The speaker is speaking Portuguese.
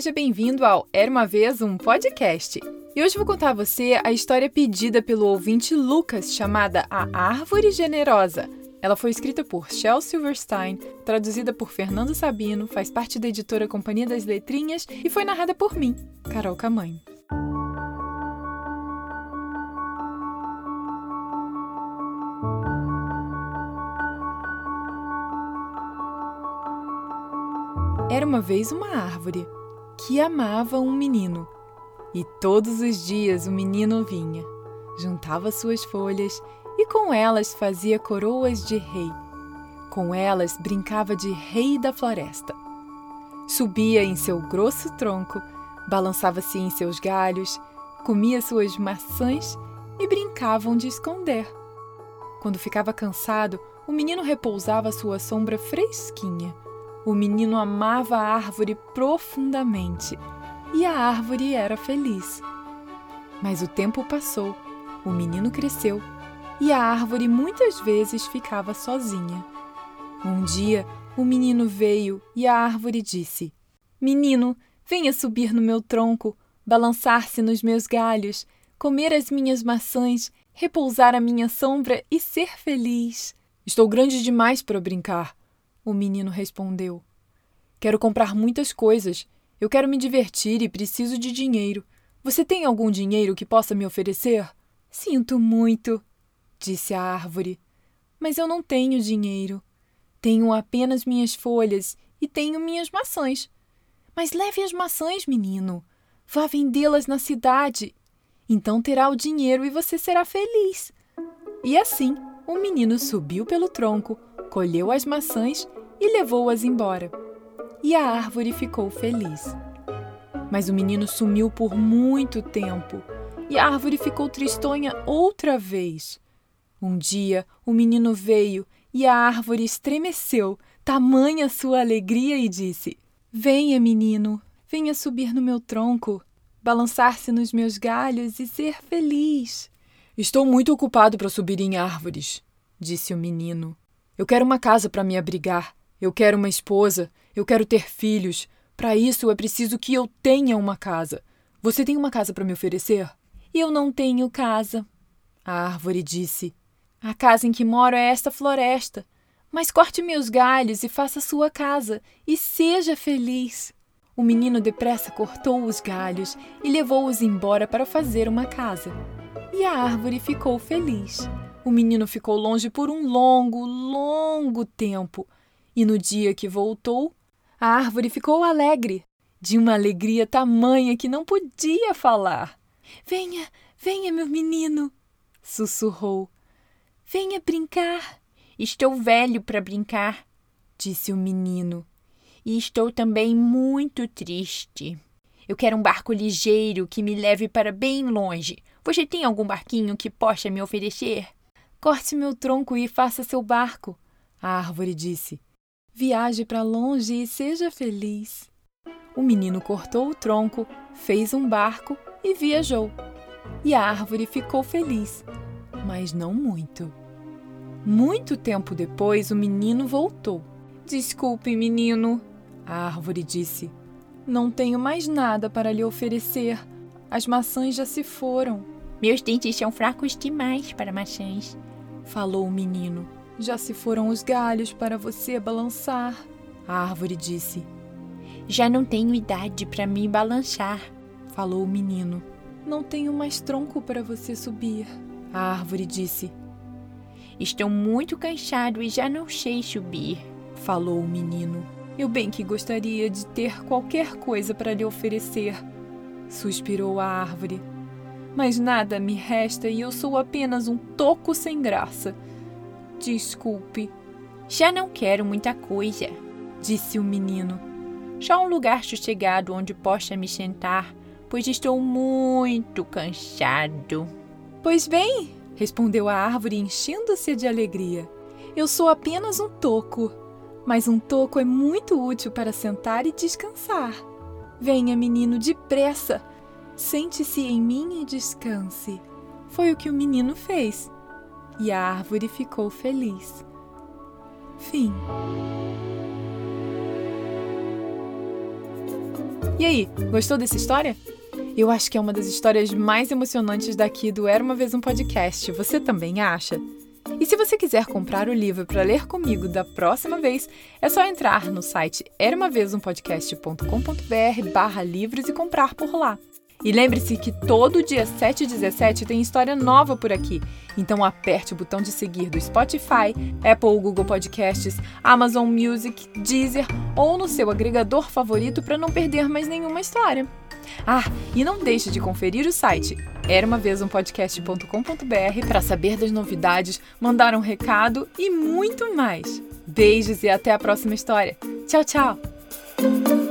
seja bem-vindo ao Era uma Vez um Podcast. E hoje vou contar a você a história pedida pelo ouvinte Lucas, chamada A Árvore Generosa. Ela foi escrita por Shel Silverstein, traduzida por Fernando Sabino, faz parte da editora Companhia das Letrinhas e foi narrada por mim, Carol Camanho. Era uma vez uma árvore que amava um menino. E todos os dias o menino vinha, juntava suas folhas e com elas fazia coroas de rei. Com elas brincava de rei da floresta. Subia em seu grosso tronco, balançava-se em seus galhos, comia suas maçãs e brincavam de esconder. Quando ficava cansado, o menino repousava sua sombra fresquinha o menino amava a árvore profundamente e a árvore era feliz. Mas o tempo passou, o menino cresceu e a árvore muitas vezes ficava sozinha. Um dia, o menino veio e a árvore disse: Menino, venha subir no meu tronco, balançar-se nos meus galhos, comer as minhas maçãs, repousar à minha sombra e ser feliz. Estou grande demais para brincar, o menino respondeu. Quero comprar muitas coisas. Eu quero me divertir e preciso de dinheiro. Você tem algum dinheiro que possa me oferecer? Sinto muito, disse a árvore. Mas eu não tenho dinheiro. Tenho apenas minhas folhas e tenho minhas maçãs. Mas leve as maçãs, menino. Vá vendê-las na cidade. Então terá o dinheiro e você será feliz. E assim, o menino subiu pelo tronco, colheu as maçãs e levou-as embora. E a árvore ficou feliz. Mas o menino sumiu por muito tempo e a árvore ficou tristonha outra vez. Um dia o menino veio e a árvore estremeceu, tamanha sua alegria, e disse: Venha, menino, venha subir no meu tronco, balançar-se nos meus galhos e ser feliz. Estou muito ocupado para subir em árvores, disse o menino. Eu quero uma casa para me abrigar eu quero uma esposa, eu quero ter filhos. Para isso é preciso que eu tenha uma casa. Você tem uma casa para me oferecer? Eu não tenho casa. A árvore disse: A casa em que moro é esta floresta. Mas corte meus galhos e faça sua casa, e seja feliz. O menino depressa cortou os galhos e levou-os embora para fazer uma casa. E a árvore ficou feliz. O menino ficou longe por um longo, longo tempo e no dia que voltou, a árvore ficou alegre, de uma alegria tamanha que não podia falar. Venha, venha, meu menino, sussurrou. Venha brincar. Estou velho para brincar, disse o menino. E estou também muito triste. Eu quero um barco ligeiro que me leve para bem longe. Você tem algum barquinho que possa me oferecer? Corte meu tronco e faça seu barco, a árvore disse. Viaje para longe e seja feliz. O menino cortou o tronco, fez um barco e viajou. E a árvore ficou feliz, mas não muito. Muito tempo depois, o menino voltou. Desculpe, menino, a árvore disse. Não tenho mais nada para lhe oferecer. As maçãs já se foram. Meus dentes são fracos demais para maçãs, falou o menino. Já se foram os galhos para você balançar, a árvore disse. Já não tenho idade para me balançar, falou o menino. Não tenho mais tronco para você subir, a árvore disse. Estou muito cansado e já não sei subir, falou o menino. Eu bem que gostaria de ter qualquer coisa para lhe oferecer, suspirou a árvore. Mas nada me resta e eu sou apenas um toco sem graça. Desculpe. Já não quero muita coisa, disse o menino. Só um lugar sossegado onde possa me sentar, pois estou muito cansado. Pois bem, respondeu a árvore, enchendo-se de alegria. Eu sou apenas um toco, mas um toco é muito útil para sentar e descansar. Venha, menino, depressa. Sente-se em mim e descanse. Foi o que o menino fez e a árvore ficou feliz. Fim. E aí, gostou dessa história? Eu acho que é uma das histórias mais emocionantes daqui do Era uma Vez um Podcast. Você também acha? E se você quiser comprar o livro para ler comigo da próxima vez, é só entrar no site eramavezumpodcast.com.br barra livros e comprar por lá. E lembre-se que todo dia 7 e 17 tem história nova por aqui. Então aperte o botão de seguir do Spotify, Apple Google Podcasts, Amazon Music, Deezer ou no seu agregador favorito para não perder mais nenhuma história. Ah, e não deixe de conferir o site era uma vez um podcast.com.br para saber das novidades, mandar um recado e muito mais. Beijos e até a próxima história. Tchau, tchau!